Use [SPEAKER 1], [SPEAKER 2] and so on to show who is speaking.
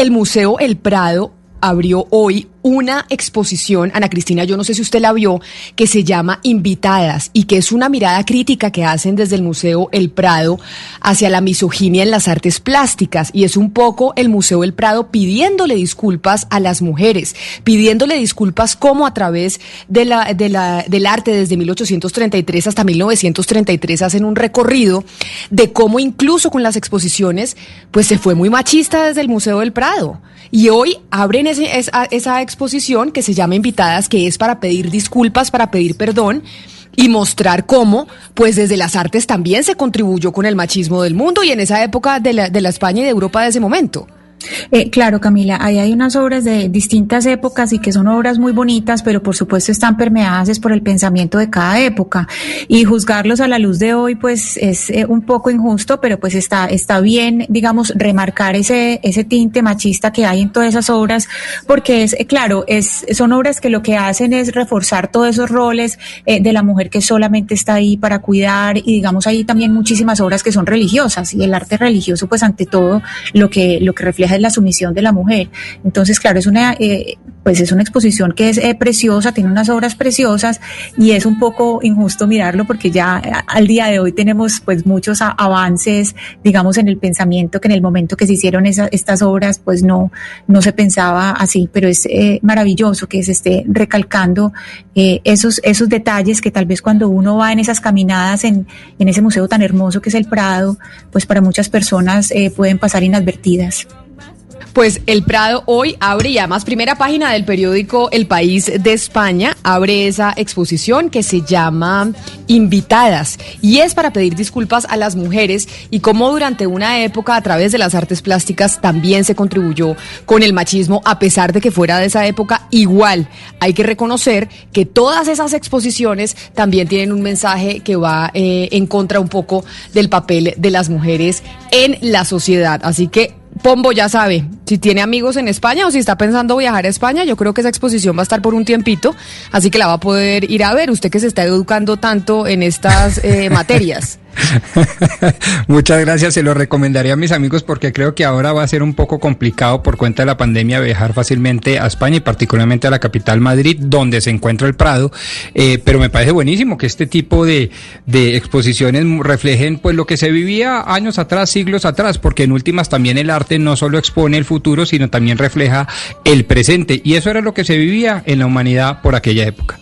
[SPEAKER 1] el Museo El Prado abrió hoy una exposición, Ana Cristina, yo no sé si usted la vio, que se llama Invitadas y que es una mirada crítica que hacen desde el Museo El Prado hacia la misoginia en las artes plásticas. Y es un poco el Museo El Prado pidiéndole disculpas a las mujeres, pidiéndole disculpas como a través de la, de la, del arte desde 1833 hasta 1933 hacen un recorrido de cómo incluso con las exposiciones, pues se fue muy machista desde el Museo del Prado. Y hoy abren esa, esa exposición que se llama Invitadas, que es para pedir disculpas, para pedir perdón y mostrar cómo, pues desde las artes también se contribuyó con el machismo del mundo y en esa época de la, de la España y de Europa de ese momento.
[SPEAKER 2] Eh, claro, Camila, ahí hay unas obras de distintas épocas y que son obras muy bonitas, pero por supuesto están permeadas por el pensamiento de cada época. Y juzgarlos a la luz de hoy, pues es eh, un poco injusto, pero pues está, está bien, digamos, remarcar ese, ese tinte machista que hay en todas esas obras, porque es, eh, claro, es, son obras que lo que hacen es reforzar todos esos roles de la mujer que solamente está ahí para cuidar y digamos hay también muchísimas obras que son religiosas y el arte religioso, pues ante todo, lo que, lo que refleja es la sumisión de la mujer. Entonces, claro, es una, eh, pues es una exposición que es eh, preciosa, tiene unas obras preciosas y es un poco injusto mirarlo porque ya eh, al día de hoy tenemos pues muchos avances, digamos, en el pensamiento que en el momento que se hicieron estas obras pues no, no se pensaba así, pero es maravilloso que se esté recalcando esos, esos detalles que tal vez cuando uno va en esas caminadas en, en ese museo tan hermoso que es el Prado, pues para muchas personas pueden pasar inadvertidas.
[SPEAKER 1] Pues el Prado hoy abre, ya más primera página del periódico El País de España, abre esa exposición que se llama Invitadas y es para pedir disculpas a las mujeres y cómo durante una época a través de las artes plásticas también se contribuyó con el machismo a pesar de que fuera de esa época igual. Hay que reconocer que todas esas exposiciones también tienen un mensaje que va eh, en contra un poco del papel de las mujeres en la sociedad. Así que Pombo ya sabe, si tiene amigos en España o si está pensando viajar a España, yo creo que esa exposición va a estar por un tiempito, así que la va a poder ir a ver, usted que se está educando tanto en estas eh, materias.
[SPEAKER 3] Muchas gracias, se lo recomendaría a mis amigos porque creo que ahora va a ser un poco complicado por cuenta de la pandemia viajar fácilmente a España y particularmente a la capital Madrid, donde se encuentra el Prado. Eh, pero me parece buenísimo que este tipo de, de exposiciones reflejen pues lo que se vivía años atrás, siglos atrás, porque en últimas también el arte no solo expone el futuro, sino también refleja el presente. Y eso era lo que se vivía en la humanidad por aquella época.